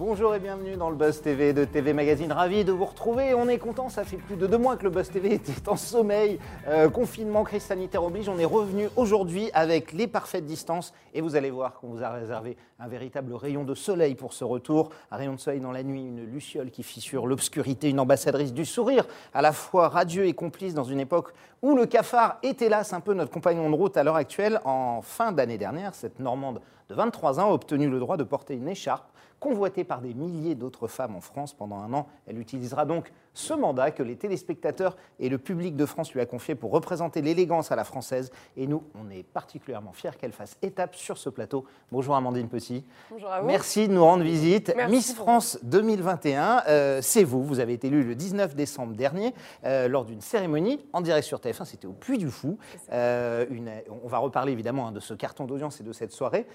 Bonjour et bienvenue dans le Buzz TV de TV Magazine. Ravi de vous retrouver. On est content, ça fait plus de deux mois que le Buzz TV était en sommeil. Euh, confinement, crise sanitaire oblige. On est revenu aujourd'hui avec les parfaites distances et vous allez voir qu'on vous a réservé un véritable rayon de soleil pour ce retour. Un rayon de soleil dans la nuit, une luciole qui fissure l'obscurité, une ambassadrice du sourire, à la fois radieux et complice dans une époque où le cafard est hélas un peu notre compagnon de route à l'heure actuelle. En fin d'année dernière, cette Normande de 23 ans a obtenu le droit de porter une écharpe convoitée par des milliers d'autres femmes en France pendant un an. Elle utilisera donc ce mandat que les téléspectateurs et le public de France lui a confié pour représenter l'élégance à la française. Et nous, on est particulièrement fiers qu'elle fasse étape sur ce plateau. Bonjour Amandine Petit. Bonjour à vous. Merci de nous rendre visite. Merci Miss. France 2021, euh, c'est vous. Vous avez été élue le 19 décembre dernier euh, lors d'une cérémonie en direct sur TF1. C'était au Puy du Fou. Euh, une- on va reparler évidemment hein, de ce carton d'audience et de cette soirée.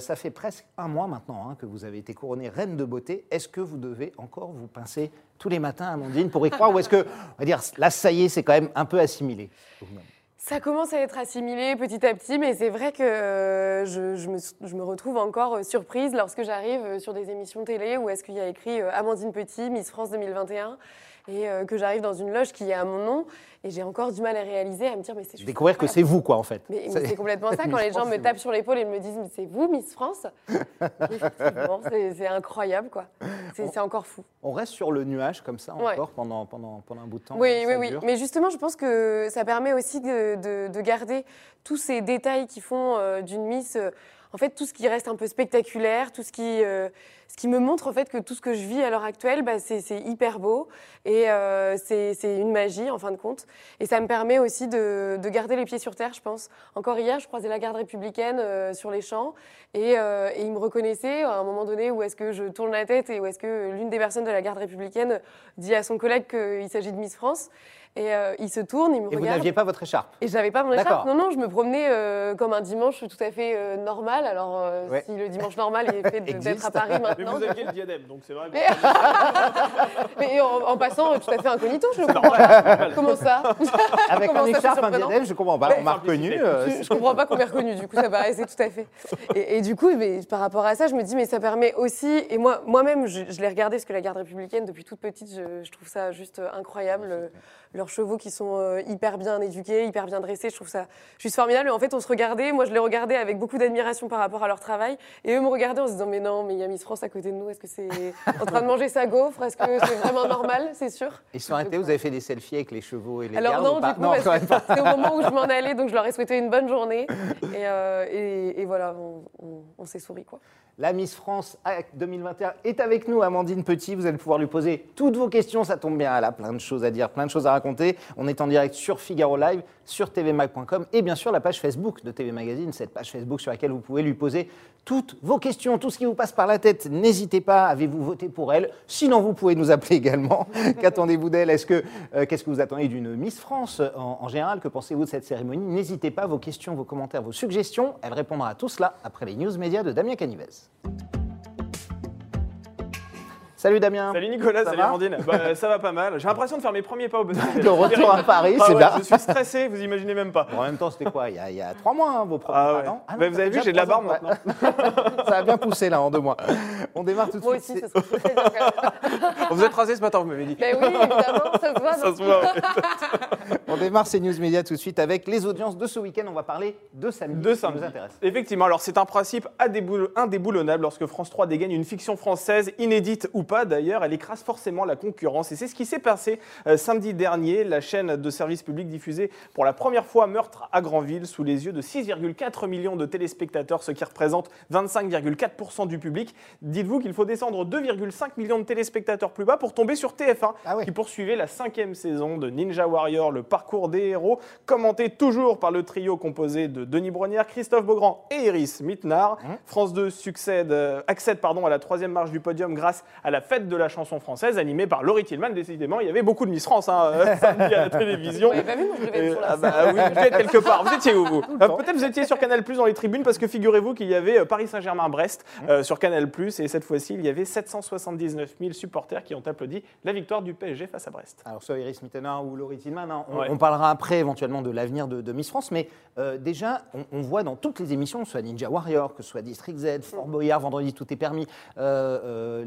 Ça fait presque un mois maintenant hein, que vous avez été couronnée reine de beauté. Est-ce que vous devez encore vous pincer tous les matins, Amandine, pour y croire Ou est-ce que, on va dire, là, ça y est, c'est quand même un peu assimilé Ça commence à être assimilé petit à petit, mais c'est vrai que euh, je, me, retrouve encore euh, surprise lorsque j'arrive euh, sur des émissions télé où est-ce qu'il y a écrit Amandine Petit, Miss France 2021, et euh, que j'arrive dans une loge qui est à mon nom, et j'ai encore du mal à réaliser, à me dire, mais c'est Découvrir que c'est vous, quoi, en fait. Mais, mais C'est- complètement ça, quand les gens France, me tapent sur l'épaule et me disent, mais c'est vous, Miss France? Effectivement, c'est incroyable, quoi. C'est encore fou. On reste sur le nuage comme ça Ouais. encore pendant, pendant, pendant un bout de temps. Oui, oui, oui. dure. Mais justement, je pense que ça permet aussi de, de- de garder tous ces détails qui font euh, d'une Miss, euh, en fait, tout ce qui reste un peu spectaculaire, tout ce qui, ce qui me montre en fait que tout ce que je vis à l'heure actuelle, bah, c'est hyper beau et euh, c'est une magie en fin de compte. Et ça me permet aussi de, de garder les pieds sur terre, je pense. Encore hier, je croisais la garde républicaine euh, sur les champs et, euh, et ils me reconnaissaient à un moment donné où est-ce que je tourne la tête et où est-ce que l'une des personnes de la garde républicaine dit à son collègue qu'il s'agit de Miss France. Et euh, il se tourne, il me Et vous regarde. n'aviez pas votre écharpe Et j'avais pas mon écharpe. Non, non, je me promenais euh, comme un dimanche tout à fait euh, normal. Alors, Ouais. si le dimanche normal est fait d'être à Paris Mais vous aviez le diadème, donc c'est vrai. Mais, mais en, en passant euh, tout à fait incognito, je le comprends pas. Comment ça Avec Comment un écharpe, un diadème, je comprends pas. On m'a reconnu. Simplicité. euh, je, je comprends pas qu'on m'ait reconnu, du coup ça paraissait tout à fait. Et, et du coup, mais, par rapport à ça, je me dis, mais ça permet aussi, et moi, moi-même, je, je l'ai regardé, parce que la garde républicaine, depuis toute petite, je, je trouve ça juste euh, incroyable. Leurs chevaux qui sont euh, hyper bien éduqués, hyper bien dressés, je trouve ça juste formidable. Et en fait, on se regardait, moi je les regardais avec beaucoup d'admiration par rapport à leur travail, et eux me regardaient en se disant, mais non, mais il y a Miss France à côté de nous, est-ce que c'est en train de manger sa gaufre? Est-ce que c'est vraiment normal, c'est sûr Et sur un thé, vous avez fait des selfies avec les chevaux et les alors gardes non, ou pas? du coup, pas. c'est au moment où je m'en allais, donc je leur ai souhaité une bonne journée. Et, euh, et- et voilà, on, on- on s'est souri, quoi. La Miss France à 2021 est avec nous, Amandine Petit. Vous allez pouvoir lui poser toutes vos questions. Ça tombe bien, elle a plein de choses à dire, plein de choses à raconter. On est en direct sur Figaro Live, sur tvmag.com et bien sûr la page Facebook de TV Magazine, cette page Facebook sur laquelle vous pouvez lui poser toutes vos questions, tout ce qui vous passe par la tête. N'hésitez pas, avez-vous voté pour elle? Sinon, vous pouvez nous appeler également. Qu'attendez-vous d'elle? Est-ce que euh, qu'est-ce que vous attendez d'une Miss France euh, en, en général? Que pensez-vous de cette cérémonie? N'hésitez pas, vos questions, vos commentaires, vos suggestions. Elle répondra à tout cela après les news médias de Damien Canivez. Salut Damien. Salut Nicolas, Ça salut Amandine. Bah, ça va pas mal. J'ai l'impression de faire mes premiers pas au buzz. De retour à Paris, Ah c'est ouais, bien. Je suis stressé, vous imaginez même pas. Bon, en même temps, c'était quoi il y, a, il y a trois mois, hein, vos premiers Ah pas, ouais. non Ah non, Bah, vous avez vu, j'ai de la barbe maintenant. ça a bien poussé là en deux mois. On démarre tout de Moi suite. aussi, ça se quand même. Vous êtes rasé ce matin, vous m'avez dit. Ben oui, évidemment, ça se voit. Ça se voit. On démarre ces news médias tout de suite avec les audiences de ce week-end. On va parler de samedi. De samedi. nous intéresse. Effectivement, alors c'est un principe indéboul- indéboulonnable lorsque France 3 dégaine une fiction française, inédite ou pas d'ailleurs, elle écrase forcément la concurrence. Et c'est ce qui s'est passé euh, samedi dernier. La chaîne de service public diffusait pour la première fois Meurtre à Granville sous les yeux de 6,4 millions de téléspectateurs, ce qui représente 25,4% du public. Dites-vous qu'il faut descendre 2,5 millions de téléspectateurs plus bas pour tomber sur TF1, Ah qui poursuivait la cinquième saison de Ninja Warrior, le parcours des héros, commenté toujours par le trio composé de Denis Brognière, Christophe Beaugrand et Iris Mittenard. France 2 succède, euh, accède pardon, à la troisième marche du podium grâce à la la fête de la chanson française animée par Laurie Tillman. Décidément, il y avait beaucoup de Miss France hein, euh, samedi à la télévision. Vous pas vu, Euh, sur la ah bah scène. oui, vous êtes quelque part. Vous étiez où vous. Euh, Peut-être vous étiez sur Canal Plus dans les tribunes parce que figurez-vous qu'il y avait Paris Saint-Germain-Brest euh, sur Canal Plus et cette fois-ci il y avait 779 000 supporters qui ont applaudi la victoire du PSG face à Brest. Alors, soit Iris Mittenard ou Laurie Tillman, hein, on, Ouais. on parlera après éventuellement de l'avenir de, de Miss France, mais euh, déjà, on, on voit dans toutes les émissions, que ce soit Ninja Warrior, que ce soit District Z, Fort Boyard, Vendredi Tout est permis, euh, euh,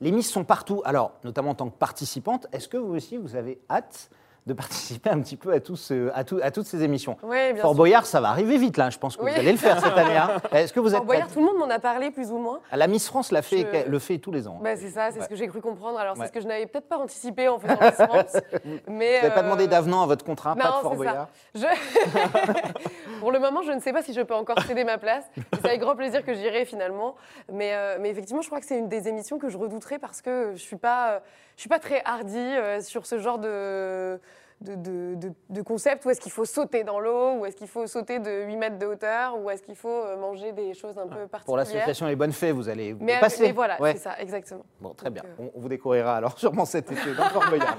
les Miss sont partout. Alors, notamment en tant que participante, est-ce que vous aussi, vous avez hâte de participer un petit peu à, tous, ce- à, tout- à toutes ces émissions bien Fort sûr. Boyard, ça va arriver vite là, je pense que Oui. vous allez le faire cette année. hein. Est-ce que vous êtes Fort Boyard, tout le monde m'en a parlé plus ou moins. La Miss France l'a fait, Je- le fait tous les ans. Bah, c'est ça, c'est Ouais. ce que j'ai cru comprendre. Alors, Ouais. c'est ce que je n'avais peut-être pas anticipé en faisant Miss France. mais, Vous n'avez pas euh, demandé d'avenant à votre contrat, pas non, de Fort Boyard Je- Pour le moment, je ne sais pas si je peux encore céder ma place. C'est avec grand plaisir que j'irai finalement. Mais, euh, mais effectivement, je crois que c'est une des émissions que je redouterai parce que je ne suis, pas, euh, je suis pas très hardie euh, sur ce genre de, de, de- de- de concept où est-ce qu'il faut sauter dans l'eau, ou est-ce qu'il faut sauter de 8 mètres de hauteur, ou est-ce qu'il faut euh, manger des choses un peu particulières. Pour l'association Les Bonnes Fées, vous allez vous Mais, passer. mais voilà, Ouais. c'est ça, exactement. Bon, très Donc, bien. euh, On, vous découvrira alors sûrement cet été dans Fort Boyard.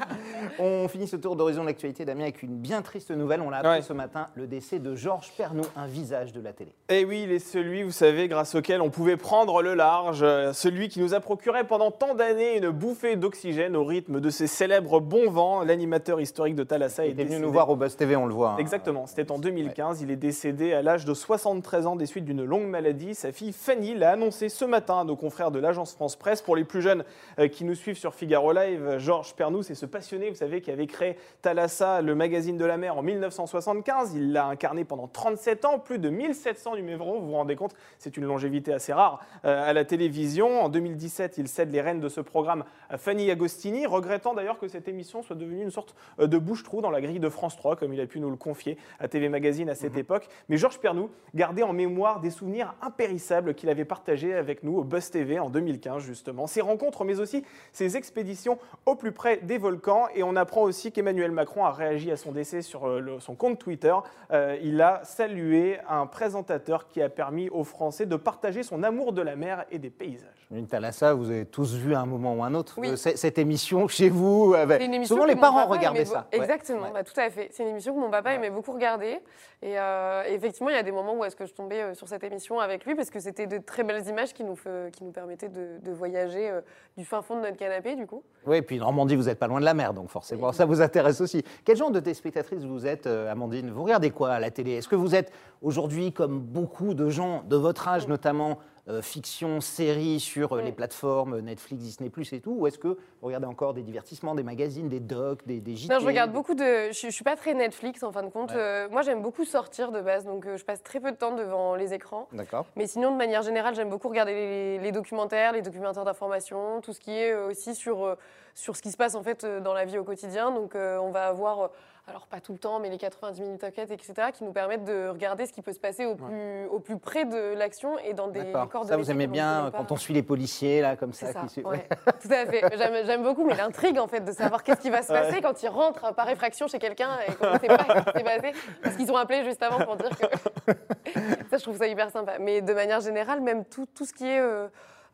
On finit ce tour d'horizon de l'actualité, Damien, avec une bien triste nouvelle. On l'a appris Ouais. ce matin, le décès de Georges Pernou, un visage de la télé. Eh oui, il est celui, vous savez, grâce auquel on pouvait prendre le large, euh, celui qui nous a procuré pendant tant d'années une bouffée d'oxygène au rythme de ses célèbres bons vents. L'animateur historique de Thalassa Il est était venu nous voir au Buzz TV, on le voit. hein. Exactement, c'était en 2015. Il est décédé à l'âge de 73 ans des suites d'une longue maladie. Sa fille Fanny l'a annoncé ce matin à nos confrères de l'agence France Presse. Pour les plus jeunes euh, qui nous suivent sur Figaro Live, Georges Pernou, c'est ce passionné, vous savez, qui avait créé Thalassa, le magazine de la mer, en 1975. Il l'a incarné pendant 37 ans, plus de 1700 numéros, vous vous rendez compte, c'est une longévité assez rare euh, à la télévision. En 2017, il cède les rênes de ce programme à Fanny Agostini, regrettant d'ailleurs que cette émission soit devenue une sorte euh, de bouche-trou dans la grille de France 3, comme il a pu nous le confier à TV Magazine à cette époque. Mais Georges Pernou gardait en mémoire des souvenirs impérissables qu'il avait partagés avec nous au Buzz TV en 2015, justement. Ces rencontres, mais aussi ces expéditions au plus près des volcans. Et on apprend aussi qu'Emmanuel Macron a réagi à son décès sur euh, le- son compte Twitter. Euh, il a salué un présentateur qui a permis aux Français de partager son amour de la mer et des paysages. Une Thalassa, vous avez tous vu à un moment ou un autre Oui. euh, cette émission chez vous. avec- C'est une émission Souvent, les parents regardaient ça. Ouais. Exactement, Ouais. bah, tout à fait. C'est une émission que mon papa aimait beaucoup regarder. Et euh, effectivement, il y a des moments où est-ce que je tombais euh, sur cette émission avec lui parce que c'était de très belles images qui nous, qui nous permettaient de, de voyager euh, du fin fond de notre canapé, du coup. Oui, puis Normandie, vous n'êtes pas loin de la mer, donc forcément, ça vous intéresse aussi. Quel genre de téléspectatrice vous êtes, Amandine? Vous regardez quoi à la télé? Est-ce que vous êtes aujourd'hui, comme beaucoup de gens de votre âge notamment, euh, fiction, séries sur euh, les plateformes Netflix, Disney+, et tout Ou est-ce que vous regardez encore des divertissements, des magazines, des docs, des, des JT Non, je regarde des- beaucoup de. Je, je suis pas très Netflix en fin de compte. Ouais. Euh, moi, j'aime beaucoup sortir de base, donc je passe très peu de temps devant les écrans. D'accord. Mais sinon, de manière générale, j'aime beaucoup regarder les, les documentaires, les documentaires d'information, tout ce qui est aussi sur, sur ce qui se passe en fait dans la vie au quotidien. Donc, on va avoir, alors pas tout le temps, mais les 90 minutes enquête, etc., qui nous permettent de regarder ce qui peut se passer au plus, au plus près de l'action et dans des corps de Ça, vous aimez bien quand on suit les policiers, là, comme ça ça, qui suivent- ouais. tout à fait. J'aime beaucoup, mais l'intrigue en fait de savoir qu'est-ce qui va se passer quand ils rentrent par effraction chez quelqu'un et qu'on ne sait pas ce qui s'est passé parce qu'ils ont appelé juste avant pour dire que ça, je trouve ça hyper sympa. Mais de manière générale, même tout, tout ce qui est euh,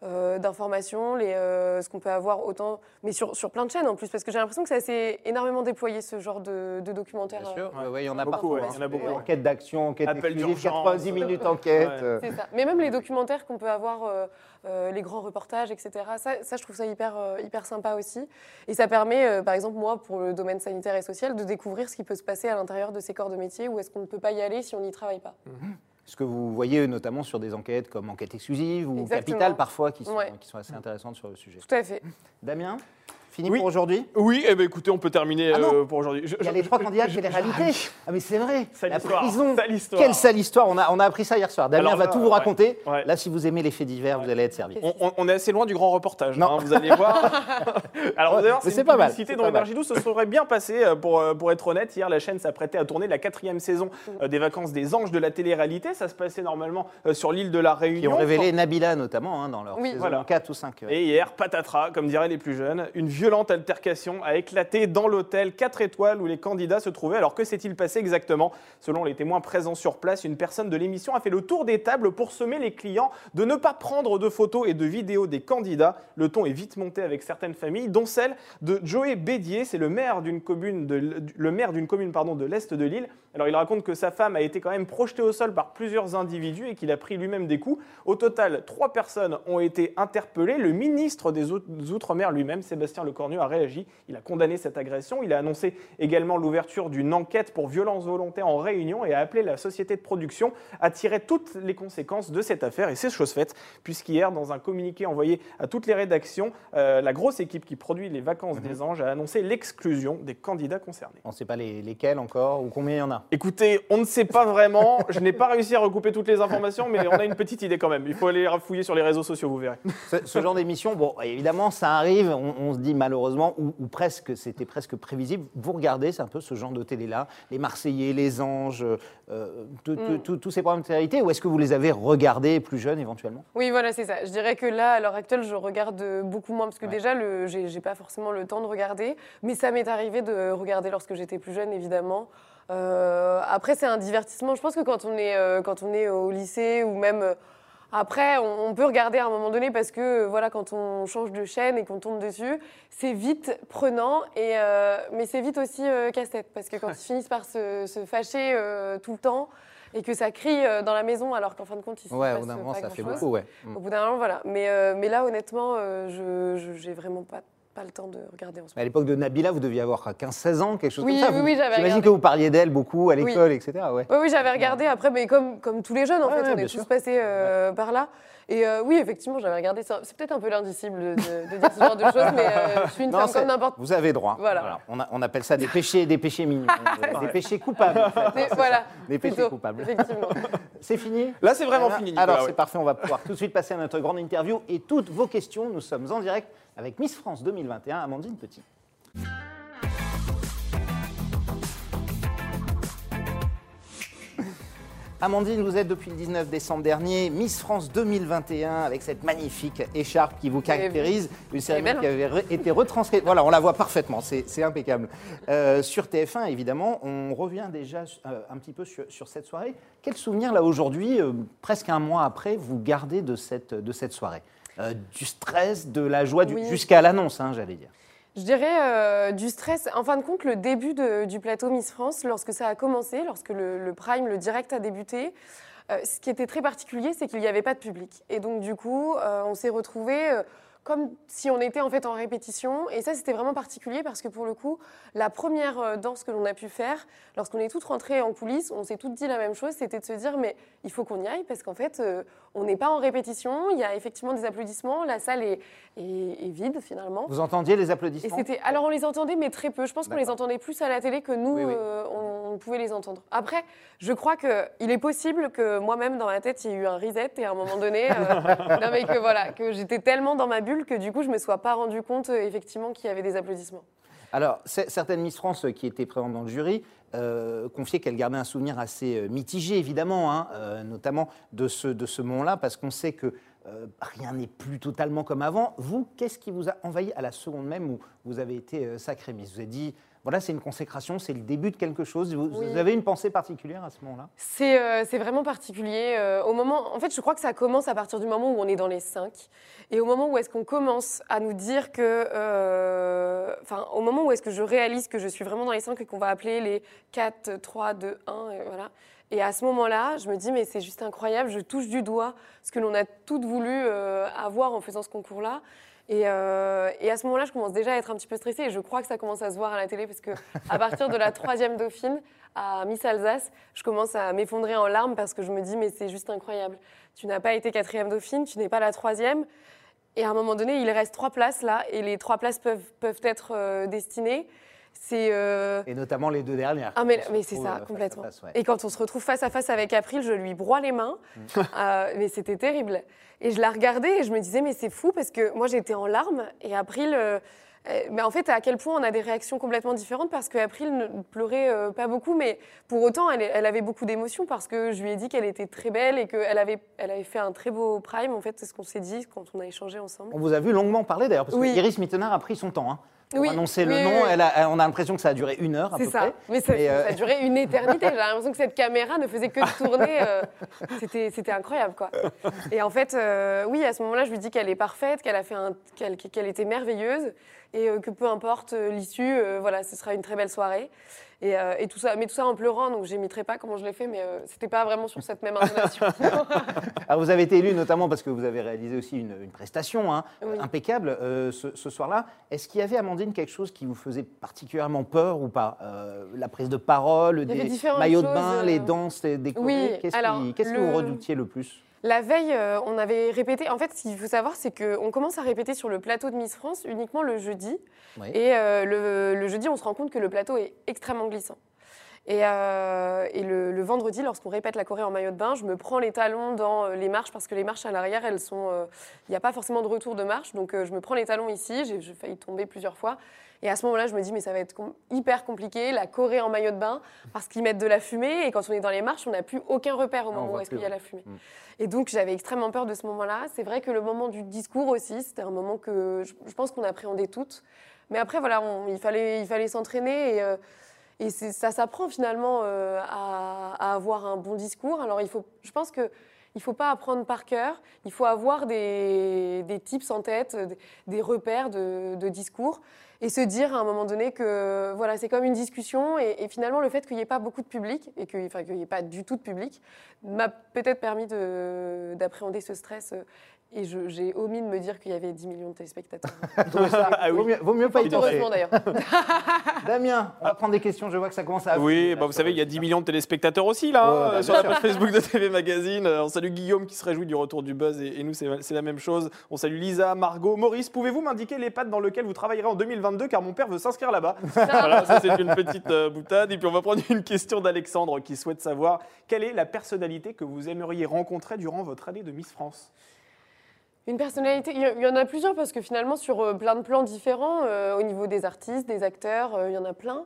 euh, d'information, les, euh, ce qu'on peut avoir autant, mais sur, sur plein de chaînes en plus, parce que j'ai l'impression que c'est assez énormément déployé ce genre de, de documentaire. Bien euh, sûr, ouais, il y en a Beaucoup, il y en a beaucoup. Enquête d'action, enquête Appel exclusive, d'urgence. 90 minutes enquête. Ouais. C'est ça. Mais même les documentaires qu'on peut avoir, euh, euh, les grands reportages, etc. Ça, ça, je trouve ça hyper, euh, hyper sympa aussi. Et ça permet, euh, par exemple, moi, pour le domaine sanitaire et social, de découvrir ce qui peut se passer à l'intérieur de ces corps de métier ou est-ce qu'on ne peut pas y aller si on n'y travaille pas. Ce que vous voyez notamment sur des enquêtes comme Enquête exclusive ou Exactement. Capital parfois qui sont, Ouais. qui sont assez intéressantes sur le sujet. Tout à fait. Damien, fini Oui. pour aujourd'hui Oui, eh ben, écoutez, on peut terminer Ah euh, pour aujourd'hui. Il y a les trois candidats de je- télé-réalité. Ah mais c'est vrai, Sale la histoire, prison. sale histoire. Quelle sale histoire, on a, on a appris ça hier soir. Damien Alors va là, tout vous raconter. Ouais. Là, si vous aimez les faits divers, vous allez être servi. On, on- on est assez loin du grand reportage, Non. hein, vous allez voir. Alors d'ailleurs, c'est c'est pas mal, c'est pas mal. Énergie 12 se serait bien passé, euh, pour, euh, pour être honnête. Hier, la chaîne s'apprêtait à tourner la quatrième saison euh, des vacances des anges de la télé-réalité. Ça se passait normalement euh, sur l'île de la Réunion. Qui ont révélé Nabila notamment hein, dans leur saison Voilà. 4 ou 5. ouais. Et hier, patatras, comme diraient les plus jeunes, une violence violente altercation a éclaté dans l'hôtel 4 étoiles où les candidats se trouvaient. Alors que s'est-il passé exactement? Selon les témoins présents sur place, une personne de l'émission a fait le tour des tables pour semer les clients de ne pas prendre de photos et de vidéos des candidats. Le ton est vite monté avec certaines familles, dont celle de Joey Bédier, c'est le maire d'une commune de, l'Est de l'île. Alors il raconte que sa femme a été quand même projetée au sol par plusieurs individus et qu'il a pris lui-même des coups. Au total, trois personnes ont été interpellées. Le ministre des Outre-mer lui-même, Sébastien Lecornu, a réagi. Il a condamné cette agression. Il a annoncé également l'ouverture d'une enquête pour violence volontaire en réunion et a appelé la société de production à tirer toutes les conséquences de cette affaire. Et c'est chose faite, puisqu'hier, dans un communiqué envoyé à toutes les rédactions, euh, la grosse équipe qui produit les vacances mhm. des anges a annoncé l'exclusion des candidats concernés. On ne sait pas lesquels encore ou combien il y en a Écoutez, on ne sait pas vraiment. Je n'ai pas réussi à recouper toutes les informations, mais on a une petite idée quand même. Il faut aller fouiller sur les réseaux sociaux, vous verrez. Ce, genre d'émission, bon, évidemment, ça arrive. On, se dit malheureusement, ou, presque, c'était presque prévisible. Vous regardez, c'est un peu ce genre de télé-là, les Marseillais, les Anges, euh, mm. tous ces problèmes de télé ou est-ce que vous les avez regardés plus jeunes éventuellement? Oui, voilà, c'est ça. Je dirais que là, à l'heure actuelle, je regarde beaucoup moins parce que déjà, je n'ai pas forcément le temps de regarder, mais ça m'est arrivé de regarder lorsque j'étais plus jeune, évidemment. Euh, après, c'est un divertissement. Je pense que quand on est, euh, quand on est au lycée ou même euh, après, on, peut regarder à un moment donné parce que voilà, quand on change de chaîne et qu'on tombe dessus, c'est vite prenant, et, mais c'est vite aussi casse-tête parce que quand ils finissent par se, se fâcher tout le temps et que ça crie dans la maison alors qu'en fin de compte, ils se ouais, au bout d'un moment, ça fait beaucoup, ouais. Au bout d'un moment, voilà. Mais, mais là, honnêtement, je j'ai vraiment pas pas le temps de regarder en ce moment. À l'époque de Nabila, vous deviez avoir 15-16 ans, quelque chose comme ça. Oui, oui, j'avais J'imagine que vous parliez d'elle beaucoup à l'école, etc. Ouais. Oui, oui, j'avais regardé après, mais comme, comme tous les jeunes, en fait, on est tous passés euh, par là. Et euh, oui, effectivement, j'avais regardé ça. C'est peut-être un peu l'indicible de, dire ce genre de choses, mais euh, je suis une femme comme n'importe Vous avez droit. Voilà. On, on, appelle ça des péchés, des péchés mignons, des péchés coupables. des, voilà. Des péchés coupables. Effectivement. c'est fini Là, c'est vraiment fini. Alors, c'est parfait. On va pouvoir tout de suite passer à notre grande interview et toutes vos questions. Nous sommes en direct avec Miss France 2021, Amandine Petit. Amandine, vous êtes depuis le 19 décembre dernier Miss France 2021 avec cette magnifique écharpe qui vous caractérise, une cérémonie qui avait été retranscrite. Voilà, on la voit parfaitement, c'est impeccable. Euh, sur TF1, évidemment, on revient déjà euh, un petit peu sur, cette soirée. Quel souvenir, là, aujourd'hui, euh, presque un mois après, vous gardez de cette, de cette soirée? Du stress, de la joie, jusqu'à l'annonce, hein, j'allais dire. Je dirais euh, du stress. En fin de compte, le début du plateau Miss France, lorsque ça a commencé, lorsque le, prime, le direct a débuté, euh, ce qui était très particulier, c'est qu'il n'y avait pas de public. Et donc, du coup, euh, on s'est retrouvés comme si on était en fait en répétition. Et ça, c'était vraiment particulier parce que pour le coup, la première euh, danse que l'on a pu faire, lorsqu'on est toutes rentrées en coulisses, on s'est toutes dit la même chose, c'était de se dire mais il faut qu'on y aille parce qu'en fait, euh, on n'est pas en répétition. Il y a effectivement des applaudissements. La salle est, est, vide finalement. Vous entendiez les applaudissements et Alors on les entendait, mais très peu. Je pense qu'on les entendait plus à la télé que nous, euh, on, pouvait les entendre. Après, je crois qu'il est possible que moi-même dans ma tête, il y ait eu un reset et à un moment donné, non mais que voilà, que j'étais tellement dans ma bulle que du coup, je ne me sois pas rendu compte euh, effectivement qu'il y avait des applaudissements. Alors, certaines Miss France qui étaient présentes dans le jury euh, confiaient qu'elles gardaient un souvenir assez euh, mitigé, évidemment, hein, notamment de ce, moment-là, parce qu'on sait que rien n'est plus totalement comme avant. Vous, qu'est-ce qui vous a envahi à la seconde même où vous avez été sacrée Miss? Vous avez dit, voilà, c'est une consécration, c'est le début de quelque chose. Vous, avez une pensée particulière à ce moment-là? Euh, C'est vraiment particulier. Euh, au moment, en fait, je crois que ça commence à partir du moment où on est dans les cinq. Et au moment où est-ce qu'on commence à nous dire que... Euh, enfin, au moment où est-ce que je réalise que je suis vraiment dans les cinq et qu'on va appeler les 4, 3, 2, 1, et voilà. Et à ce moment-là, je me dis, mais c'est juste incroyable, je touche du doigt ce que l'on a toutes voulu avoir en faisant ce concours-là. Euh, et, à ce moment-là, je commence déjà à être un petit peu stressée et je crois que ça commence à se voir à la télé parce que à partir de la troisième dauphine à Miss Alsace, je commence à m'effondrer en larmes parce que je me dis mais c'est juste incroyable. Tu n'as pas été quatrième dauphine, tu n'es pas la troisième. Et à un moment donné, il reste trois places là et les trois places peuvent, peuvent être euh, destinées. C'est euh, Et notamment les deux dernières. Ah, mais, mais c'est ça, complètement. Et quand on se retrouve face à face avec April, je lui broie les mains. Mm. mais c'était terrible. Et je la regardais et je me disais, mais c'est fou parce que moi j'étais en larmes et April. Euh, euh, mais en fait, à quel point on a des réactions complètement différentes parce qu'April ne pleurait euh, pas beaucoup, mais pour autant, elle, elle avait beaucoup d'émotions parce que je lui ai dit qu'elle était très belle et qu'elle avait, elle avait fait un très beau prime. En fait, c'est ce qu'on s'est dit quand on a échangé ensemble. On vous a vu longuement parler d'ailleurs, parce que Iris Mittenard a pris son temps. Hein. Pour Oui, annoncer oui, le nom. oui. Elle a- on a l'impression que ça a duré une heure à C'est peu ça. près. Mais ça, euh, ça a duré une éternité. J'ai l'impression que cette caméra ne faisait que tourner. euh, C'était incroyable, quoi. Et en fait, euh, oui, à ce moment-là, je lui dis qu'elle est parfaite, qu'elle a fait qu'elle était merveilleuse et que peu importe l'issue, voilà, ce sera une très belle soirée. Et, euh, et tout ça, mais tout ça en pleurant, donc j'imiterai pas comment je l'ai fait, mais euh, c'était pas vraiment sur cette même intonation. Alors vous avez été élu notamment parce que vous avez réalisé aussi une, une prestation hein, Oui. impeccable euh, ce, ce soir-là. Est-ce qu'il y avait, Amandine, quelque chose qui vous faisait particulièrement peur ou pas Euh, La prise de parole, des maillots de bain, les danses, les décorés Oui, alors, qu'est-ce que le- vous redoutiez le plus? La veille, euh, on avait répété. En fait, ce qu'il faut savoir, c'est qu'on commence à répéter sur le plateau de Miss France uniquement le jeudi. Oui. Et euh, le, le jeudi, on se rend compte que le plateau est extrêmement glissant. Et, euh, et le, le vendredi, lorsqu'on répète la choré en maillot de bain, je me prends les talons dans euh, les marches parce que les marches à l'arrière, elles sont, euh, il n'y a pas forcément de retour de marche, donc euh, je me prends les talons ici. J'ai j'ai failli tomber plusieurs fois. Et à ce moment-là, je me dis mais ça va être com- hyper compliqué la choré en maillot de bain parce qu'ils mettent de la fumée et quand on est dans les marches, on n'a plus aucun repère au moment où est-ce qu'il y a la fumée. Mm. Et donc j'avais extrêmement peur de ce moment-là. C'est vrai que le moment du discours aussi, c'était un moment que je, je pense qu'on appréhendait toutes. Mais après, voilà, on- il fallait, il fallait s'entraîner et, et ça s'apprend finalement euh, à, avoir un bon discours. Alors il faut, je pense que il faut pas apprendre par cœur. Il faut avoir des, des tips en tête, des, repères de, discours et se dire à un moment donné que voilà, c'est comme une discussion et, finalement le fait qu'il n'y ait pas beaucoup de public et qu'il enfin, n'y ait pas du tout de public m'a peut-être permis de- d'appréhender ce stress. Euh, Et j'ai omis de me dire qu'il y avait 10 millions de téléspectateurs. Ah vaut, mieux, vaut mieux pas y penser. heureusement d'ailleurs. Damien, on va prendre des questions. Je vois que ça commence à. Oui, bah vous savez, il y a 10 millions de téléspectateurs aussi là, Ouais, bah, sur la page Facebook de TV Magazine. Euh, On salue Guillaume qui se réjouit du retour du buzz et, et nous, c'est la même chose. On salue Lisa, Margot, Maurice. Pouvez-vous m'indiquer l'EHPAD dans lequel vous travaillerez en 2022 car mon père veut s'inscrire là-bas Voilà, ça c'est une petite euh, boutade. Et puis on va prendre une question d'Alexandre qui souhaite savoir quelle est la personnalité que vous aimeriez rencontrer durant votre année de Miss France? Une personnalité, il y, en a plusieurs parce que finalement sur euh, plein de plans différents, euh, au niveau des artistes, des acteurs, euh, il y en a plein.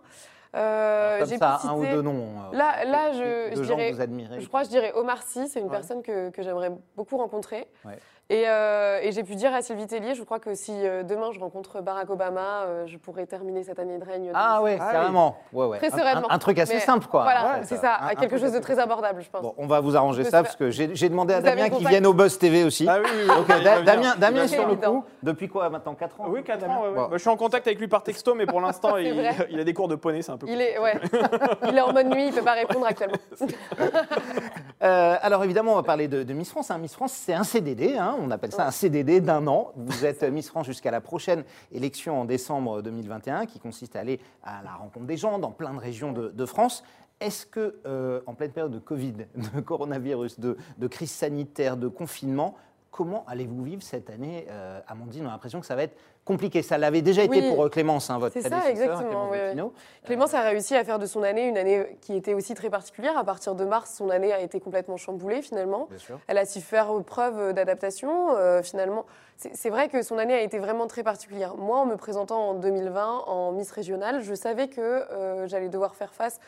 Euh, Comme ça, un ou deux noms. Là, là, je, de je gens dirais, que vous admirez. je crois je dirais Omar Sy, c'est une Ouais. personne que, que j'aimerais beaucoup rencontrer. Ouais. Et, euh, et j'ai pu dire à Sylvie Tellier, je crois que si euh, demain je rencontre Barack Obama, euh, je pourrais terminer cette année de règne. Ah ouais, Ah oui. carrément. Ouais, ouais. Très Un- sereinement. Un, un truc assez Mais simple, quoi. Voilà, Ouais, c'est ça, Un- à un quelque chose de très abordable, je pense. Bon, on va vous arranger ça parce que j'ai demandé à Vous Damien qu'il contact vienne au Buzz TV aussi. Ah oui, Da- venir. Damien, Damien sur le coup. Depuis quoi maintenant 4 ans? Oui, 4 Damien ans. ouais, ouais. Bon. Bah, je suis en contact avec lui par texto, mais pour l'instant, il, a des cours de poney, c'est un peu Il est, ouais, il est en mode nuit, il ne peut pas répondre actuellement. Euh, alors évidemment, on va parler de, de Miss France. hein. Miss France, c'est un CDD, hein. On appelle ça un CDD d'un an. Vous êtes Miss France jusqu'à la prochaine élection en décembre 2021, qui consiste à aller à la rencontre des gens dans plein de régions de, de France. Est-ce que, euh, en pleine période de Covid, de coronavirus, de, de crise sanitaire, de confinement, comment allez-vous vivre cette année euh, Amandine, on a l'impression que ça va être compliqué. Ça l'avait déjà été pour euh, Clémence, hein, votre ça, prédécesseur, exactement, Clémence oui, oui. Vautino. Clémence a réussi à faire de son année une année qui était aussi très particulière. À partir de mars, son année a été complètement chamboulée finalement. Elle a su faire preuve d'adaptation. euh, finalement, c'est c'est vrai que son année a été vraiment très particulière. Moi, en me présentant en 2020 en Miss régionale, je savais que euh, j'allais devoir faire face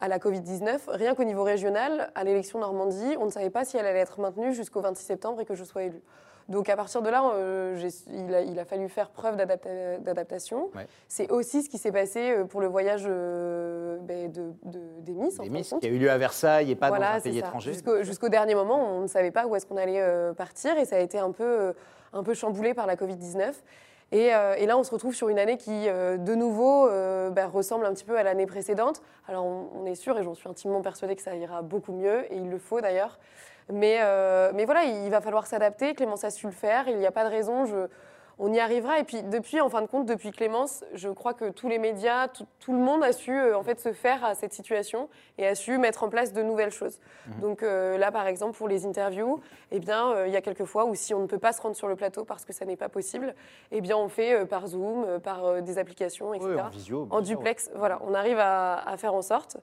à la Covid-19. Rien qu'au niveau régional, à l'élection Normandie, on ne savait pas si elle allait être maintenue jusqu'au 26 septembre et que je sois élue. Donc à partir de là, euh, il, a, il a fallu faire preuve d'adapta- d'adaptation. Ouais. C'est aussi ce qui s'est passé euh, pour le voyage euh, ben, de, de- des Miss. Des Miss qui a eu lieu à Versailles et pas dans un pays ça. étranger. Jusqu'au dernier moment, on ne savait pas où est-ce qu'on allait euh, partir et ça a été un peu, un peu chamboulé par la Covid-19. Et, euh, et là, on se retrouve sur une année qui, euh, de nouveau, euh, bah, ressemble un petit peu à l'année précédente. Alors, on, est sûr, et j'en suis intimement persuadée que ça ira beaucoup mieux, et il le faut d'ailleurs. Mais, mais voilà, il va falloir s'adapter. Clémence a su le faire, il n'y a pas de raison. Je, on y arrivera. Et puis, depuis, en fin de compte, depuis Clémence, je crois que tous les médias, tout, tout le monde a su euh, en fait se faire à cette situation et a su mettre en place de nouvelles choses. Donc euh, là, par exemple, pour les interviews, eh bien, euh, il y a quelques fois où si on ne peut pas se rendre sur le plateau parce que ça n'est pas possible, eh bien, on fait par Zoom, par des applications, etc. Oui, en visio. en duplex, voilà, on arrive à, à faire en sorte.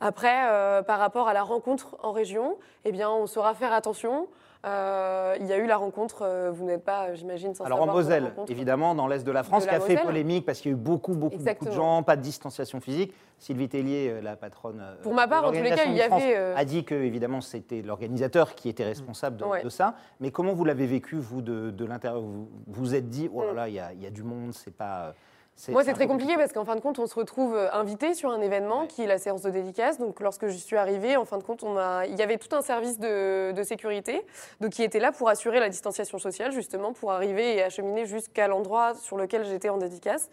Après, euh, par rapport à la rencontre en région, eh bien, on saura faire attention. Euh, il y a eu la rencontre, euh, vous n'êtes pas, j'imagine, sans Alors en savoir de la Moselle, évidemment, dans l'est de la France, De qui a fait polémique parce qu'il y a eu beaucoup, beaucoup, beaucoup de gens, pas de distanciation physique. Sylvie Tellier, la patronne Pour ma de part, en tous les cas, il y avait, a dit que évidemment c'était l'organisateur qui était responsable de, Ouais. de ça. Mais comment vous l'avez vécu vous de, de l'intérieur? Vous vous êtes dit, oh là Mm. là, il y, a- il y a du monde, c'est pas, Moi, c'est très compliqué parce qu'en fin de compte, on se retrouve euh, invité sur un événement qui est la séance de dédicace. Donc, lorsque je suis arrivée, en fin de compte, on a... il y avait tout un service de, de sécurité donc, qui était là pour assurer la distanciation sociale, justement, pour arriver et acheminer jusqu'à l'endroit sur lequel j'étais en dédicace.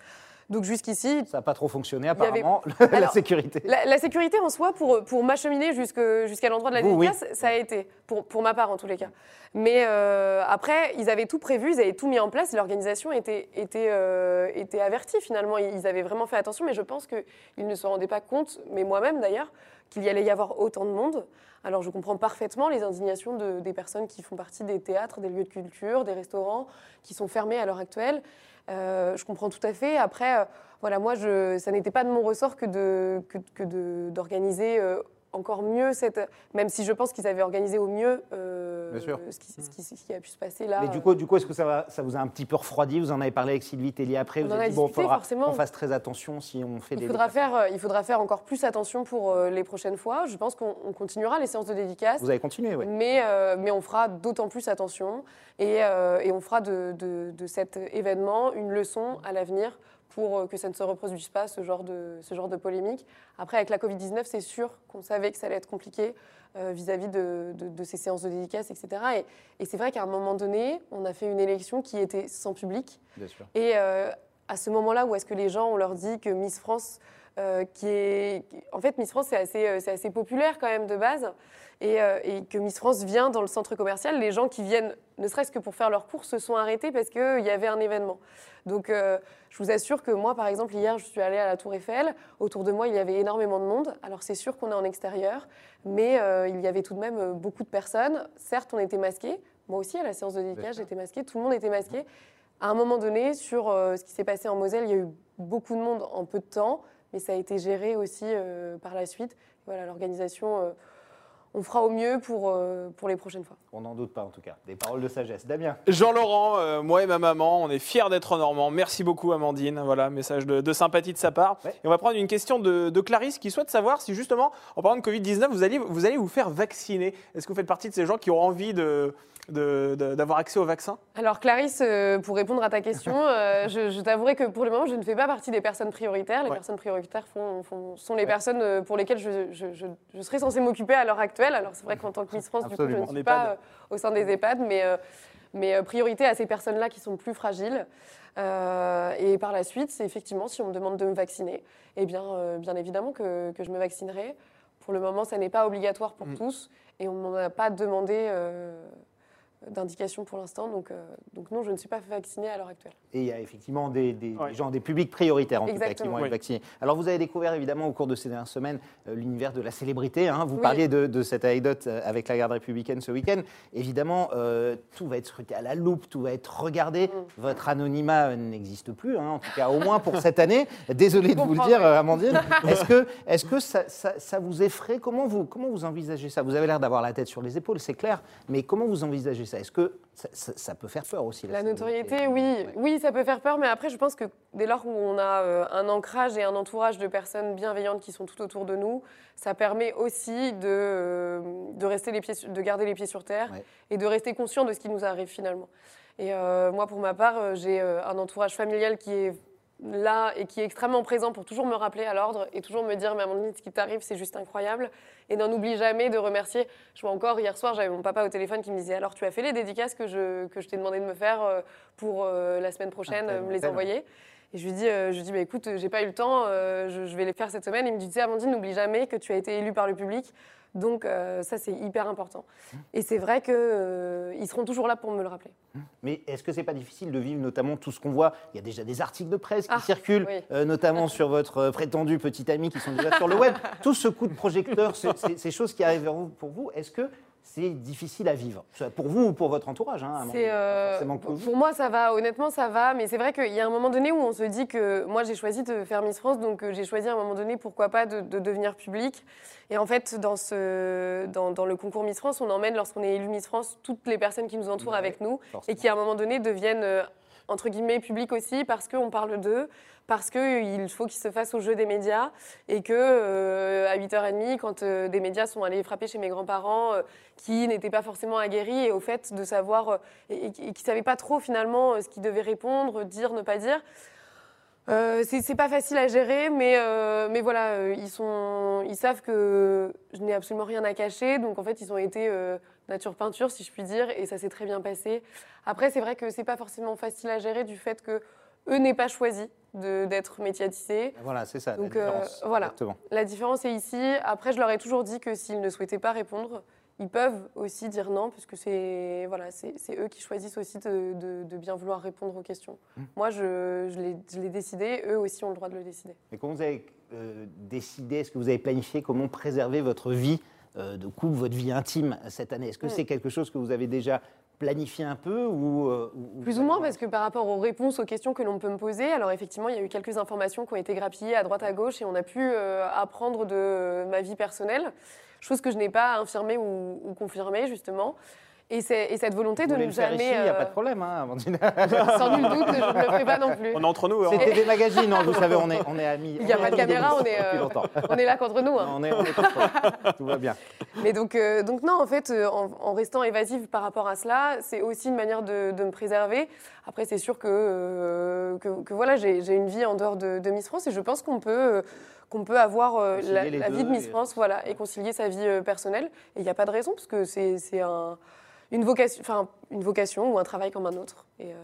Donc jusqu'ici. Ça n'a pas trop fonctionné apparemment, la sécurité. La, sécurité en soi, pour, pour m'acheminer jusqu'à l'endroit de la dédicace, ça a été, pour, pour ma part en tous les cas. Mais euh, après, ils avaient tout prévu, ils avaient tout mis en place, l'organisation était, était, euh, était avertie finalement. Ils avaient vraiment fait attention, mais je pense qu'ils ne se rendaient pas compte, mais moi-même d'ailleurs, qu'il y allait y avoir autant de monde. Alors je comprends parfaitement les indignations de, des personnes qui font partie des théâtres, des lieux de culture, des restaurants qui sont fermés à l'heure actuelle. Euh, je comprends tout à fait. Après, euh, voilà, moi, ça n'était pas de mon ressort que d'organiser que, euh, encore mieux cette. Même si je pense qu'ils avaient organisé au mieux euh, ce, qui, ce, qui, a pu se passer là. Mais du coup, du coup est-ce que ça, va, ça vous a un petit peu refroidi? Vous en avez parlé avec Sylvie Tellier après. Vous avez dit, bon, il faudra qu'on fasse très attention si on fait il des. Faudra faire, il faudra faire encore plus attention pour euh, les prochaines fois. Je pense qu'on continuera les séances de dédicace. Vous allez continuer, oui. Mais, euh, mais on fera d'autant plus attention et, et on fera de, de, de cet événement une leçon à l'avenir pour euh, que ça ne se reproduise pas, ce genre de, ce genre de polémique. Après, avec la Covid-19, c'est sûr qu'on savait que ça allait être compliqué euh, vis-à-vis de, de, ces séances de dédicace, etc. Et, et c'est vrai qu'à un moment donné, on a fait une élection qui était sans public. Bien sûr. Et euh, à ce moment-là, où est-ce que les gens, on leur dit que Miss France, qui est... En fait, Miss France, c'est assez, assez populaire quand même de base. Et, et, que Miss France vient dans le centre commercial, les gens qui viennent, ne serait-ce que pour faire leurs courses, se sont arrêtés parce qu'il y avait un événement. Donc, euh, je vous assure que moi, par exemple, hier, je suis allée à la Tour Eiffel. Autour de moi, il y avait énormément de monde. Alors, c'est sûr qu'on est en extérieur, mais euh, il y avait tout de même euh, beaucoup de personnes. Certes, on était masqués. Moi aussi, à la séance de dédicace, j'étais masquée. Tout le monde était masqué. À un moment donné, sur ce qui s'est passé en Moselle, il y a eu beaucoup de monde en peu de temps, mais ça a été géré aussi par la suite. Voilà, l'organisation on fera au mieux pour, euh, pour les prochaines fois. On n'en doute pas en tout cas. Des paroles de sagesse. Damien. Jean-Laurent, euh, moi et ma maman, on est fiers d'être normand. Merci beaucoup Amandine. Voilà, message de, sympathie de sa part. Et on va prendre une question de, Clarisse qui souhaite savoir si justement, en parlant de Covid-19, vous allez, vous allez vous faire vacciner. Est-ce que vous faites partie de ces gens qui ont envie de d'avoir accès au vaccin Alors Clarisse, euh, pour répondre à ta question, euh, je, t'avouerai que pour le moment, je ne fais pas partie des personnes prioritaires. Les personnes prioritaires sont les personnes euh, pour lesquelles je, serais censée m'occuper à l'heure actuelle. Alors c'est vrai qu'en tant que Miss France, du coup, je ne suis pas au sein des EHPAD, mais, mais priorité à ces personnes-là qui sont plus fragiles. et par la suite, c'est effectivement, si on me demande de me vacciner, eh bien, bien évidemment que, que, je me vaccinerai. Pour le moment, ça n'est pas obligatoire pour mm. tous et on ne m'en a pas demandé d'indication pour l'instant. Donc, euh, donc non, je ne suis pas vaccinée à l'heure actuelle. Et il y a effectivement des, des, gens, des publics prioritaires en tout cas qui vont être vaccinés. Alors vous avez découvert évidemment au cours de ces dernières semaines euh, l'univers de la célébrité. Hein. Vous parliez de, cette anecdote euh, avec la garde républicaine ce week-end. Évidemment, tout va être scruté à la loupe, tout va être regardé. Mm. Votre anonymat n'existe plus, hein, en tout cas au moins pour cette année. Désolé de vous le dire, Amandine. Est-ce que, est que ça, ça, ça, vous effraie? Comment vous, comment vous envisagez ça? Vous avez l'air d'avoir la tête sur les épaules, c'est clair, mais comment vous envisagez ça? Est-ce que ça, peut faire peur aussi La, notoriété, oui. oui, ça peut faire peur, mais après, je pense que dès lors où on a euh, un ancrage et un entourage de personnes bienveillantes qui sont tout autour de nous, ça permet aussi de, euh, de, rester les pieds, de garder les pieds sur terre et de rester conscient de ce qui nous arrive finalement. Et euh, moi, pour ma part, j'ai un entourage familial qui est là et qui est extrêmement présent pour toujours me rappeler à l'ordre et toujours me dire mais Amandine, ce qui t'arrive, c'est juste incroyable. Et n'en oublie jamais de remercier. Je vois encore hier soir, j'avais mon papa au téléphone qui me disait alors tu as fait les dédicaces que je, que je t'ai demandé de me faire euh, pour euh, la semaine prochaine, ah, me les envoyer. Et je lui dis, euh, je lui dis bah, écoute, j'ai pas eu le temps, je, je, vais les faire cette semaine. Il me dit, tu sais, Amandine, n'oublie jamais que tu as été élue par le public. Donc euh, ça, c'est hyper important. Et c'est vrai qu'ils euh, seront toujours là pour me le rappeler. Mais est-ce que c'est pas difficile de vivre notamment tout ce qu'on voit? Il y a déjà des articles de presse qui ah, circulent, euh, notamment sur votre prétendu petit ami qui sont déjà sur le web. Tout ce coup de projecteur, ces choses qui arrivent pour vous, est-ce que c'est difficile à vivre Pour vous ou pour votre entourage hein, euh, pour, moi, ça va. Honnêtement, ça va. Mais c'est vrai qu'il y a un moment donné où on se dit que moi, j'ai choisi de faire Miss France, donc euh, j'ai choisi à un moment donné, pourquoi pas, de, devenir public. Et en fait, dans, ce, dans, le concours Miss France, on emmène, lorsqu'on est élu Miss France, toutes les personnes qui nous entourent avec nous et qui, à un moment donné, deviennent euh, entre guillemets public aussi parce qu'on parle d'eux, parce qu'il faut qu'ils se fassent au jeu des médias et que euh, à 8h30, quand euh, des médias sont allés frapper chez mes grands-parents euh, qui n'étaient pas forcément aguerris et au fait de savoir et, qui ne savaient pas trop finalement ce qu'ils devaient répondre, dire, ne pas dire, Euh, c'est pas facile à gérer, mais, euh, mais voilà, euh, ils, sont, ils savent que je n'ai absolument rien à cacher. Donc en fait, ils ont été euh, nature peinture, si je puis dire, et ça s'est très bien passé. Après, c'est vrai que c'est pas forcément facile à gérer du fait que eux n'aient pas choisi d'être médiatisés. Voilà, c'est ça. Donc, la euh, différence. voilà. Exactement. La différence est ici. Après, je leur ai toujours dit que s'ils ne souhaitaient pas répondre, ils peuvent aussi dire non, puisque c'est voilà, c'est eux qui choisissent aussi de, de- de bien vouloir répondre aux questions. Mmh. Moi, je, je l'ai- décidé, eux aussi ont le droit de le décider. Et comment vous avez euh, décidé, est-ce que vous avez planifié comment préserver votre vie euh, de couple, votre vie intime cette année? Est-ce que c'est quelque chose que vous avez déjà planifié un peu ou, euh, ou- Plus ou moins, parce que par rapport aux réponses aux questions que l'on peut me poser, alors effectivement, il y a eu quelques informations qui ont été grappillées à droite à gauche et on a pu euh, apprendre de ma vie personnelle, chose que je n'ai pas infirmée ou, ou confirmée, justement. Et, c'est- et cette volonté Vous de ne jamais. il n'y a euh, pas de problème, hein, Amandine. sans nul doute, je ne le ferai pas non plus. On est entre nous. hein. C'est TV Magazine, hein, vous savez, on est, on est amis. Il n'y a pas de caméra, on est, depuis euh, longtemps. on est là contre nous. hein. On est, on est contre. Tout va bien. Mais donc, euh, donc non, en fait, euh, en, en restant évasive par rapport à cela, c'est aussi une manière de, de me préserver. Après, c'est sûr que, euh, que, que voilà, j'ai j'ai une vie en dehors de, de Miss France et je pense qu'on peut, euh, qu'on peut avoir euh, la, vie de Miss et- France voilà, et concilier sa vie euh, personnelle. Et il n'y a pas de raison parce que c'est c'est un, une, vocation, enfin, une vocation ou un travail comme un autre. Et euh,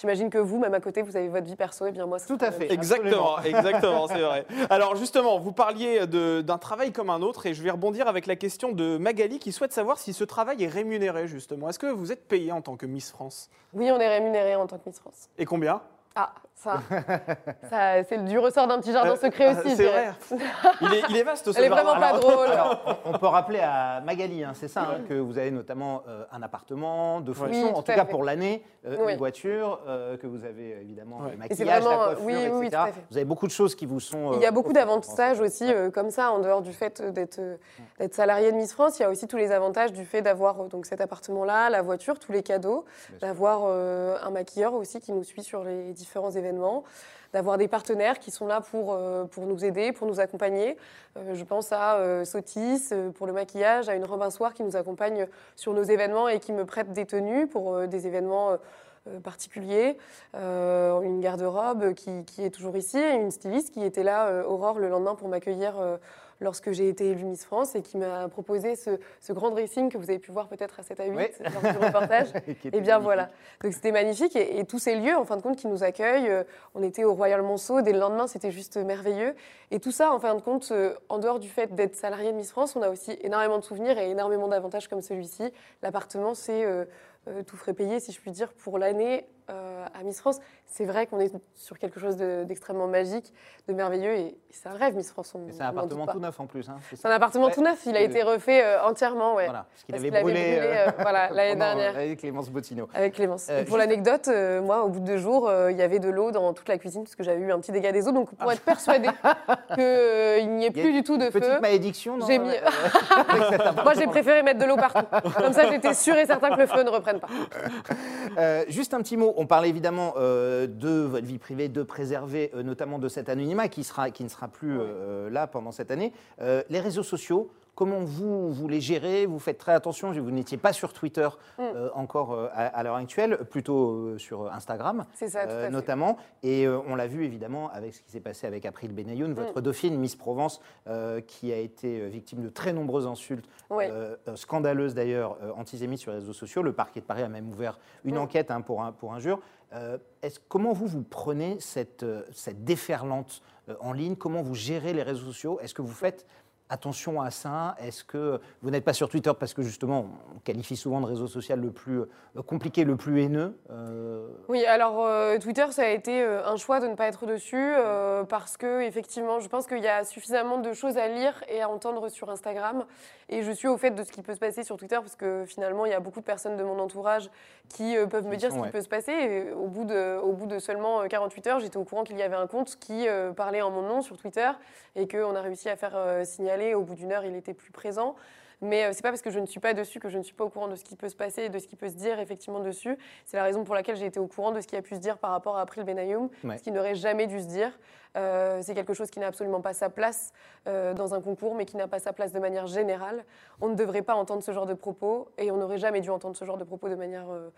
j'imagine que vous, même à côté, vous avez votre vie perso et bien moi, c'est Tout à fait. Exactement, exactement, c'est vrai. Alors justement, vous parliez de- d'un travail comme un autre et je vais rebondir avec la question de Magali qui souhaite savoir si ce travail est rémunéré justement. Est-ce que vous êtes payé en tant que Miss France? Oui, on est rémunéré en tant que Miss France. Et combien? Ah, ça, ça c'est du ressort d'un petit jardin Euh, secret aussi. C'est vrai. Il est, il est vaste ce Elle est jardin. vraiment pas Alors, drôle. alors, on, on peut rappeler à Magali, hein, c'est ça, hein, que vous avez notamment euh, un appartement, de fonctions, Oui, en tout cas fait. pour l'année, euh, Oui. une voiture, euh, que vous avez évidemment Ouais. le maquillage, vraiment, la coiffure, oui, oui, oui, etc. tout à fait. Vous avez beaucoup de choses qui vous sont. Il y a beaucoup d'avantages aussi, euh, comme ça, en dehors du fait d'être d'être salarié de Miss France. Il y a aussi tous les avantages du fait d'avoir euh, donc cet appartement-là, la voiture, tous les cadeaux, d'avoir euh, un maquilleur aussi qui nous suit sur les différents événements, d'avoir des partenaires qui sont là pour, euh, pour nous aider, pour nous accompagner. Euh, je pense à euh, Sotis pour le maquillage, à une robe un soir qui nous accompagne sur nos événements et qui me prête des tenues pour des événements. particuliers, une garde-robe qui, qui est toujours ici, et une styliste qui était là, Aurore, le lendemain pour m'accueillir lorsque j'ai été élue Miss France et qui m'a proposé ce, ce grand dressing que vous avez pu voir peut-être à 7 à 8 Oui. lors du reportage. Et Eh bien magnifique. voilà. Donc c'était magnifique et, et tous ces lieux, en fin de compte, qui nous accueillent. euh, on était au Royal Monceau, dès le lendemain, c'était juste merveilleux. Et tout ça, en fin de compte, euh, en dehors du fait d'être salarié de Miss France, on a aussi énormément de souvenirs et énormément d'avantages comme celui-ci. L'appartement, c'est euh, tout frais payé, si je puis dire, pour l'année euh, à Miss France. C'est vrai qu'on est sur quelque chose de- d'extrêmement magique, de merveilleux et c'est un rêve, Miss France. c'est un appartement tout neuf en plus. hein, c'est un appartement Ouais. tout neuf, il a été refait euh, entièrement, ouais. Voilà, parce qu'il avait avait brûlé, euh, voilà, l'année euh, dernière. Avec Clémence Bottineau. Avec Clémence. Euh, et pour juste- l'anecdote, euh, moi, au bout de deux jours, euh, il y avait de l'eau dans toute la cuisine parce que j'avais eu un petit dégât des eaux. Donc, pour être persuadée qu'il n'y ait plus du tout de Petite feu, malédiction, non mis- euh, moi, j'ai préféré mettre de l'eau partout. Comme ça, j'étais sûre et certain que le feu ne reprenne pas. Euh, juste un petit mot, on parle évidemment euh, de votre vie privée, de préserver euh, notamment de cet anonymat qui, sera, qui ne sera plus là pendant cette année. Les réseaux sociaux, comment vous, vous les gérez Vous faites très attention, vous n'étiez pas sur Twitter Mm. euh, encore euh, à, à l'heure actuelle, plutôt euh, sur Instagram ça, tout à fait. notamment. Et on l'a vu évidemment avec ce qui s'est passé avec April Benayoun, Mm. votre dauphine Miss Provence, qui a été victime de très nombreuses insultes Ouais. euh, euh, scandaleuse d'ailleurs, euh, antisémite sur les réseaux sociaux. Le parquet de Paris a même ouvert une Mm. enquête hein, pour, un, pour injure. Est-ce- comment vous, vous prenez cette, euh, cette déferlante euh, en ligne? Comment vous gérez les réseaux sociaux? Est-ce que vous faites attention à ça? Est-ce que vous n'êtes pas sur Twitter parce que justement, on qualifie souvent de réseau social le plus euh, compliqué, le plus haineux Euh, Oui, alors euh, Twitter, ça a été un choix de ne pas être dessus euh, parce que effectivement, je pense qu'il y a suffisamment de choses à lire et à entendre sur Instagram. Et je suis au fait de ce qui peut se passer sur Twitter parce que finalement, il y a beaucoup de personnes de mon entourage qui peuvent me dire ce qui peut se passer. Et au bout de, au bout de seulement euh, 48 heures, j'étais au courant qu'il y avait un compte qui euh, parlait en mon nom sur Twitter et qu'on a réussi à faire euh, signaler. Au bout d'une heure, il était plus présent. Mais euh, c'est pas parce que je ne suis pas dessus que je ne suis pas au courant de ce qui peut se passer et de ce qui peut se dire effectivement dessus. C'est la raison pour laquelle j'ai été au courant de ce qui a pu se dire par rapport à April Benayoum, Ouais. ce qui n'aurait jamais dû se dire. Euh, c'est quelque chose qui n'a absolument pas sa place euh, dans un concours, mais qui n'a pas sa place de manière générale. On ne devrait pas entendre ce genre de propos et on n'aurait jamais dû entendre ce genre de propos de manière, euh,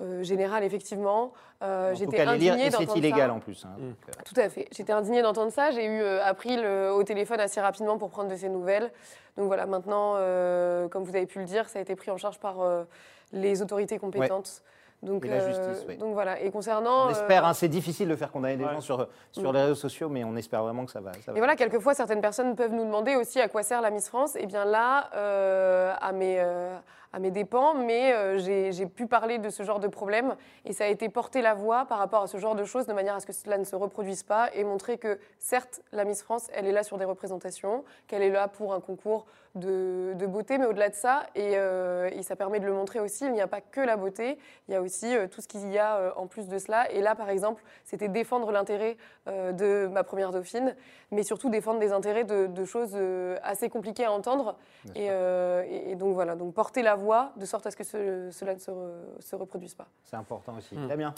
euh, générale, effectivement. Euh, J'étais indignée et c'est d'entendre illégal ça. en plus. hein, Mm. donc, Tout à fait. J'étais indignée d'entendre ça. J'ai eu euh, appris le- au téléphone assez rapidement pour prendre de ces nouvelles. Donc voilà, maintenant, euh, comme vous avez pu le dire, ça a été pris en charge par euh, les autorités compétentes. Donc, Et la justice, oui. donc voilà. Et concernant. On euh, espère, hein, c'est difficile de faire condamner des Ouais. gens sur, sur Mm. les réseaux sociaux, mais on espère vraiment que ça va. ça va. Et voilà, quelquefois, certaines personnes peuvent nous demander aussi à quoi sert la Miss France. Et bien là, euh, à, mes, euh, à mes dépens, mais euh, j'ai j'ai pu parler de ce genre de problème et ça a été porter la voix par rapport à ce genre de choses de manière à ce que cela ne se reproduise pas et montrer que, certes, la Miss France, elle est là sur des représentations, qu'elle est là pour un concours de, de beauté, mais au-delà de ça, et, euh, et ça permet de le montrer aussi, il n'y a pas que la beauté, il y a aussi euh, tout ce qu'il y a en plus de cela. Et là, par exemple, c'était défendre l'intérêt de ma première dauphine, mais surtout défendre des intérêts de, de choses assez compliquées à entendre. Et- et donc voilà, donc porter la voix de sorte à ce que ce- cela ne se, re- se reproduise pas. C'est important aussi. Mm. Damien?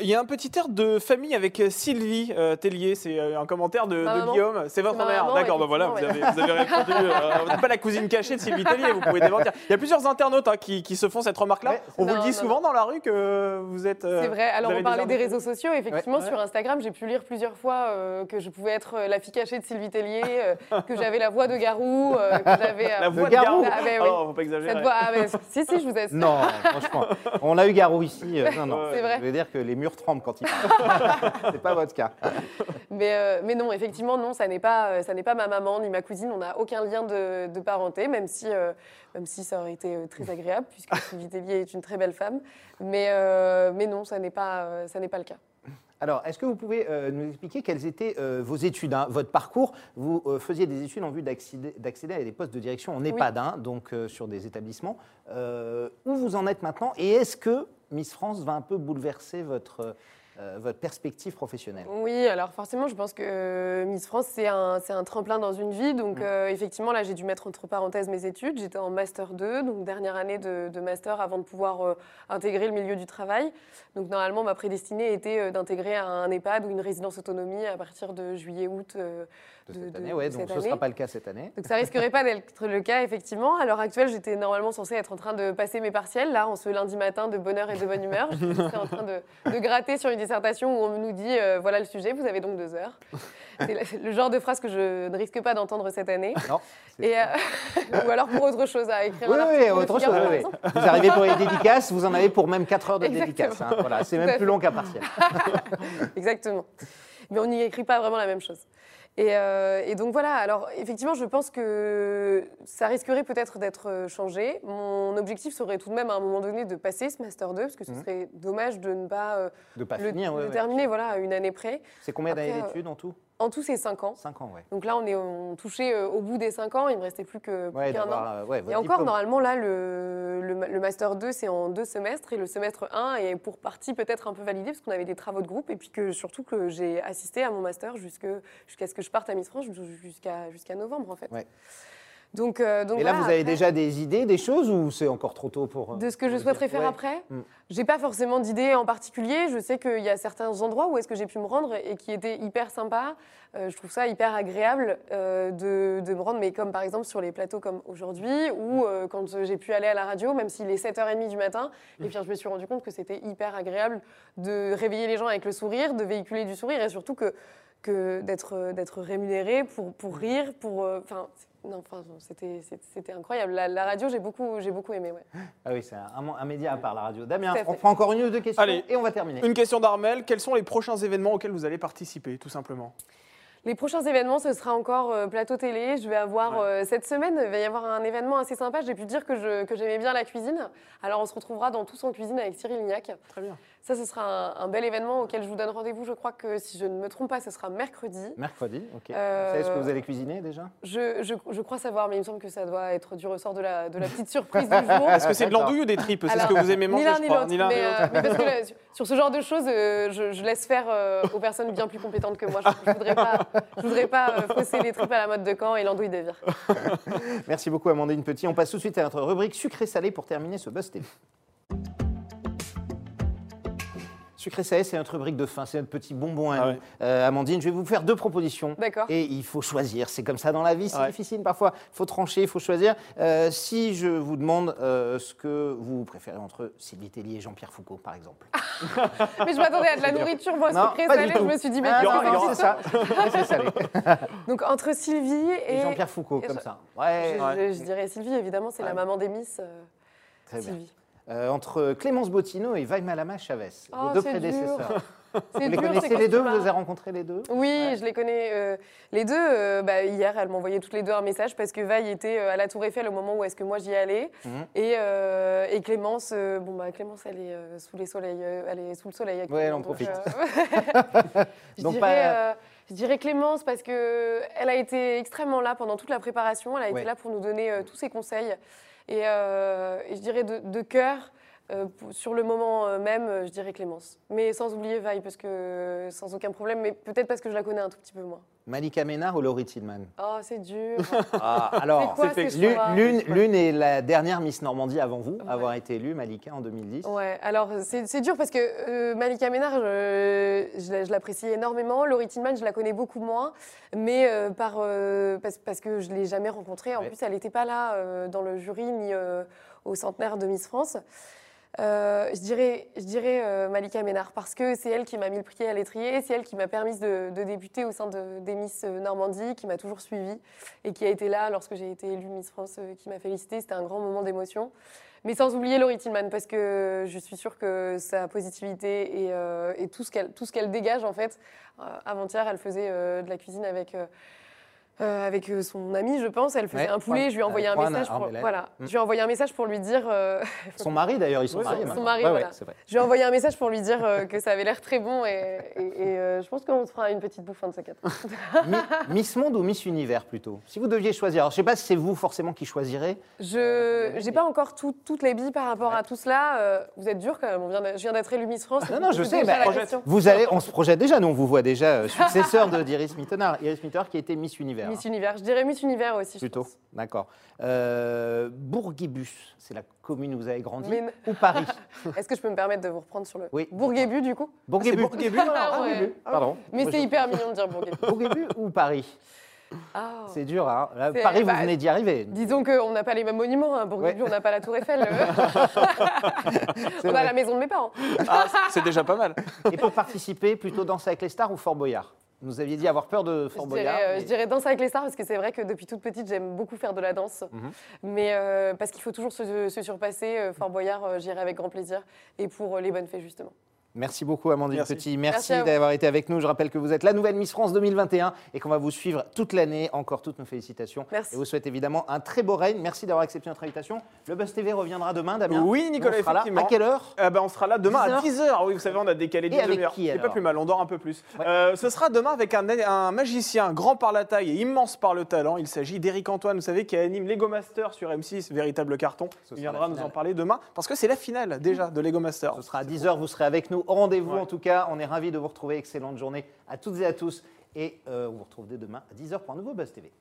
Il y a un petit air de famille avec euh, Sylvie euh, Tellier, c'est euh, un commentaire de, maman. Guillaume. C'est votre ma mère, d'accord, bah voilà, vous avez, effectivement, vous avez répondu. euh, vous n'êtes pas la cousine cachée de Sylvie Tellier, vous pouvez démentir. Il y a plusieurs internautes hein, qui, qui se font cette remarque-là. Ouais, On vous le dit non, souvent dans la rue que vous êtes. euh, C'est vrai. Alors, on parlait des des réseaux sociaux. Effectivement, Ouais. sur Instagram, j'ai pu lire plusieurs fois euh, que je pouvais être la fille cachée de Sylvie Tellier, euh, que j'avais la voix de Garou, euh, que j'avais. euh, La voix de Garou. Garou. Ah, ben oui. Oh, faut pas exagérer. cette voix. ah, mais si, si, je vous assure. Non, franchement. On a eu Garou ici. euh, non, non. C'est vrai. Je veux dire que les murs tremblent quand il parle. c'est pas votre cas. Mais, euh, mais non, effectivement, non, ça n'est pas, euh, ça n'est pas ma maman ni ma cousine. On n'a aucun lien de, de parenté, même si, euh, même si ça aurait été très agréable, puisque Sylvie Tellier est une très belle femme. Mais, euh, mais non, ça n'est pas, ça n'est pas le cas. Alors, est-ce que vous pouvez euh, nous expliquer quelles étaient euh, vos études, hein, votre parcours? Vous euh, faisiez des études en vue d'accéder à des postes de direction en EHPAD, hein, donc sur des établissements. Où vous en êtes maintenant? Et est-ce que Miss France va un peu bouleverser votre, euh, votre perspective professionnelle Oui, alors forcément, je pense que euh, Miss France, c'est un, c'est un tremplin dans une vie. Donc, Mm. euh, effectivement, là, j'ai dû mettre entre parenthèses mes études. J'étais en Master 2, donc dernière année de, de Master avant de pouvoir intégrer le milieu du travail. Donc, normalement, ma prédestinée était d'intégrer un EHPAD ou une résidence autonomie à partir de juillet-août de de- cette année Ouais, donc cette ce ne sera pas le cas cette année. Donc ça risquerait pas d'être le cas, effectivement. À l'heure actuelle, j'étais normalement censée être en train de passer mes partiels, là, en ce lundi matin de bonne heure et de bonne humeur. Je serais en train de, de gratter sur une dissertation où on nous dit, euh, voilà le sujet, vous avez donc deux heures. C'est le- genre de phrase que je ne risque pas d'entendre cette année. Non Et, euh, ou alors pour autre chose, à écrire Oui, un oui, autre chose. Oui, oui. Vous arrivez pour les dédicaces, vous en avez pour même 4 heures de Exactement. dédicaces. hein. Voilà, c'est même plus long qu'un partiel. Exactement. Mais on n'y écrit pas vraiment la même chose. Et, euh, et donc voilà, alors effectivement, je pense que ça risquerait peut-être d'être euh, changé. Mon objectif serait tout de même à un moment donné de passer ce Master 2, parce que ce Mhm. serait dommage de ne pas euh, De pas le, finir, ouais, le ouais. terminer voilà, à une année près. C'est combien d'années euh, d'études en tout? En tout, c'est 5 ans. 5 ans, ouais. Donc là, on est on touchait euh, au bout des 5 ans, il me restait plus Ouais, qu'un an. euh, ouais, Et encore, diplôme. normalement, là, le, le, le Master 2, c'est en deux semestres. Et le semestre 1 est pour partie peut-être un peu validé, parce qu'on avait des travaux de groupe. Et puis que surtout que j'ai assisté à mon Master jusqu'à ce que je parte à Miss France, jusqu'à jusqu'à novembre, en fait. Donc, euh, donc Et là, voilà, vous avez après, déjà des idées, des choses, ou c'est encore trop tôt pour. euh, De ce que je souhaiterais faire Ouais. après Mm. J'ai pas forcément d'idées en particulier. Je sais qu'il y a certains endroits où est-ce que j'ai pu me rendre et qui étaient hyper sympas. Euh, je trouve ça hyper agréable de, de me rendre, mais comme par exemple sur les plateaux comme aujourd'hui, ou euh, quand j'ai pu aller à la radio, même s'il est 7h30 du matin, et puis je me suis rendu compte que c'était hyper agréable de réveiller les gens avec le sourire, de véhiculer du sourire, et surtout que, que d'être d'être rémunéré pour, pour rire, pour... euh, Enfin, non, enfin, c'était c'était- incroyable. La, la radio, j'ai beaucoup, j'ai beaucoup aimé. Ouais. Ah oui, c'est un, un média à part la radio. Damien, on prend encore une ou deux questions Allez. et on va terminer. Une question d'Armel. Quels sont les prochains événements auxquels vous allez participer, tout simplement? Les prochains événements, ce sera encore euh, plateau télé. Je vais avoir Ouais. euh, cette semaine, il va y avoir un événement assez sympa. J'ai pu dire que je- que j'aimais bien la cuisine. Alors on se retrouvera dans Tous en cuisine avec Cyril Lignac. Très bien. Ça, ce sera un, un bel événement auquel je vous donne rendez-vous. Je crois que si je ne me trompe pas, ce sera mercredi. Mercredi, ok. Euh, Vous savez ce que vous allez cuisiner déjà? Je, je- je crois savoir, mais il me semble que ça doit être du ressort de la, de la petite surprise du jour. Est-ce que c'est de l'andouille ou des tripes? C'est ce que vous aimez manger, ni je ni crois. l'autre. Ni l'un ni Mais, l'autre. euh, mais parce que là, sur, sur ce genre de choses, euh, je, je laisse faire euh, aux personnes bien plus compétentes que moi. Je ne voudrais pas, je voudrais pas euh, fausser les tripes à la mode de Caen et l'andouille de Vire. Merci beaucoup Amandine Petit. On passe tout de suite à notre rubrique sucré-salé pour terminer ce Buzz TV. Sucré salé, c'est notre rubrique de fin, c'est notre petit bonbon à Ah ouais. Euh, Amandine, je vais vous faire deux propositions. D'accord. Et il faut choisir. C'est comme ça dans la vie, c'est Ouais. difficile parfois. Il faut trancher, il faut choisir. Euh, si je vous demande euh, ce que vous préférez entre Sylvie Tellier et Jean-Pierre Foucault, par exemple. Mais je m'attendais à de la nourriture, moi, Non, sucré salé. Je me suis dit, mais Ah, c'est ça. c'est salé. Donc entre Sylvie et. Et Jean-Pierre Foucault, et comme je- ça. Ouais. Je, Ouais. je dirais Sylvie, évidemment, c'est Ouais. la maman des Miss. euh, Très bien. Euh, entre Clémence Bottino et Vaïmalama Chavez, Oh, vos deux prédécesseurs. dur. Vous C'est les dur, connaissez les deux Vous les avez rencontrés les deux Oui, Ouais. je les connais. euh, les deux, euh, bah, hier, elles m'envoyaient toutes les deux un message parce que Vaille était euh, à la Tour Eiffel au moment où est-ce que moi j'y allais. Mhm. Et, euh, et Clémence, bon, bah, Clémence, elle est, sous les soleils, elle est sous le soleil. Ouais, elle en profite. je, Donc, dirais, pas- je dirais Clémence parce que elle a été extrêmement là pendant toute la préparation. Elle a Ouais. été là pour nous donner tous ses conseils. Et, euh, et je dirais de, cœur. euh, sur le moment euh, même, je dirais Clémence. Mais sans oublier Vaille, parce que sans aucun problème, mais peut-être parce que je la connais un tout petit peu moins. Malika Ménard ou Laurie Tillman? Oh, c'est dur. Ah, alors, quoi l'une- est la dernière Miss Normandie avant vous, Ouais. avoir été élue, Malika, en 2010. Ouais, alors c'est c'est dur parce que euh, Malika Ménard, je, je la- je l'apprécie énormément. Laurie Tillman, je la connais beaucoup moins, mais euh, par, euh, parce, parce que je ne l'ai jamais rencontrée. En Ouais. plus, elle n'était pas là dans le jury ni au centenaire de Miss France. Euh, je dirais, euh, Malika Ménard parce que c'est elle qui m'a mis le pied à l'étrier, c'est elle qui m'a permis de, débuter au sein de, des Miss euh, Normandie, qui m'a toujours suivie et qui a été là lorsque j'ai été élue Miss France, qui m'a félicité. C'était un grand moment d'émotion. Mais sans oublier Laurie Tillman, parce que je suis sûre que sa positivité et, et tout ce qu'elle dégage, en fait. Avant-hier, elle faisait de la cuisine avec, euh, euh, avec euh, son ami, je pense. Elle faisait Ouais, un poulet. Juan- je lui ai envoyé euh, un message. Pour, voilà, Mm. je lui ai envoyé un message pour lui dire. euh, Son mari, d'ailleurs, ils sont Oui, mariés. son- mari, Ouais, voilà. vrai. je lui ai envoyé un message pour lui dire euh, que ça avait l'air très bon et, et- et, euh, je pense qu'on se fera une petite bouffe un de ces quatre. Mi- Miss Monde ou Miss Univers, plutôt? Si vous deviez choisir, alors je ne sais pas si c'est vous forcément qui choisirez. Je n'ai pas encore tout- toutes les billes par rapport à tout cela. Euh, vous êtes dur quand même. On vient de- je viens d'être élue Miss France. Non, non, je sais, question. Vous allez, on se projette déjà, nous on vous voit déjà euh, successeur de d'Iris Mittenard. Iris Mittenard qui été Miss Univers. Miss Univers. Je dirais Miss Univers aussi. Plutôt, d'accord. Euh, Bourguibus, c'est la commune où vous avez grandi, Mais- ou Paris Est-ce que je peux me permettre de vous reprendre sur le Oui. Bourguébu du coup Bourguibus. Bourguibus Ah, Ouais. Bourguibus, Pardon. Mais c'est je- hyper mignon de dire Bourguébu. Bourguibus ou Paris Ah. C'est dur, hein Là, Paris, vous bah, venez d'y arriver. Disons qu'on n'a pas les mêmes monuments. Hein. Bourguébu, Ouais. on n'a pas la Tour Eiffel. on a la maison de mes parents. Ah, c'est déjà pas mal. Et pour participer, plutôt Danser avec les stars ou Fort Boyard? Vous aviez dit avoir peur de Fort Boyard. euh, mais- je dirais danser avec les stars parce que c'est vrai que depuis toute petite j'aime beaucoup faire de la danse. Mhm. Mais euh, parce qu'il faut toujours se, se surpasser. euh, Fort Boyard, j'irai avec grand plaisir. Et pour les bonnes fées justement. Merci beaucoup Amandine Merci. Petit, merci, d'avoir été avec nous. Je rappelle que vous êtes la nouvelle Miss France 2021 et qu'on va vous suivre toute l'année. Encore toutes nos félicitations. Merci. Et vous souhaite évidemment un très beau règne. Merci d'avoir accepté notre invitation. Le Buzz TV reviendra demain, Damien. Oui, Nicolas, On sera là. À quelle heure? Eh ben, on sera là demain 10 à 10h. Oui, vous savez, on a décalé Et 10 avec demi-heures. qui, C'est pas plus mal, on dort un peu plus. Ouais. Euh, ce sera demain avec un, un magicien grand par la taille et immense par le talent. Il s'agit d'Éric Antoine, vous savez, qui anime Lego Master sur M6, véritable carton. Ce Il viendra nous en parler demain parce que c'est la finale déjà de Lego Master. Ce sera à 10h, vous serez avec nous au rendez-vous Ouais. en tout cas. On est ravis de vous retrouver. Excellente journée à toutes et à tous. Et euh, on vous retrouve dès demain à 10h pour un nouveau Buzz TV.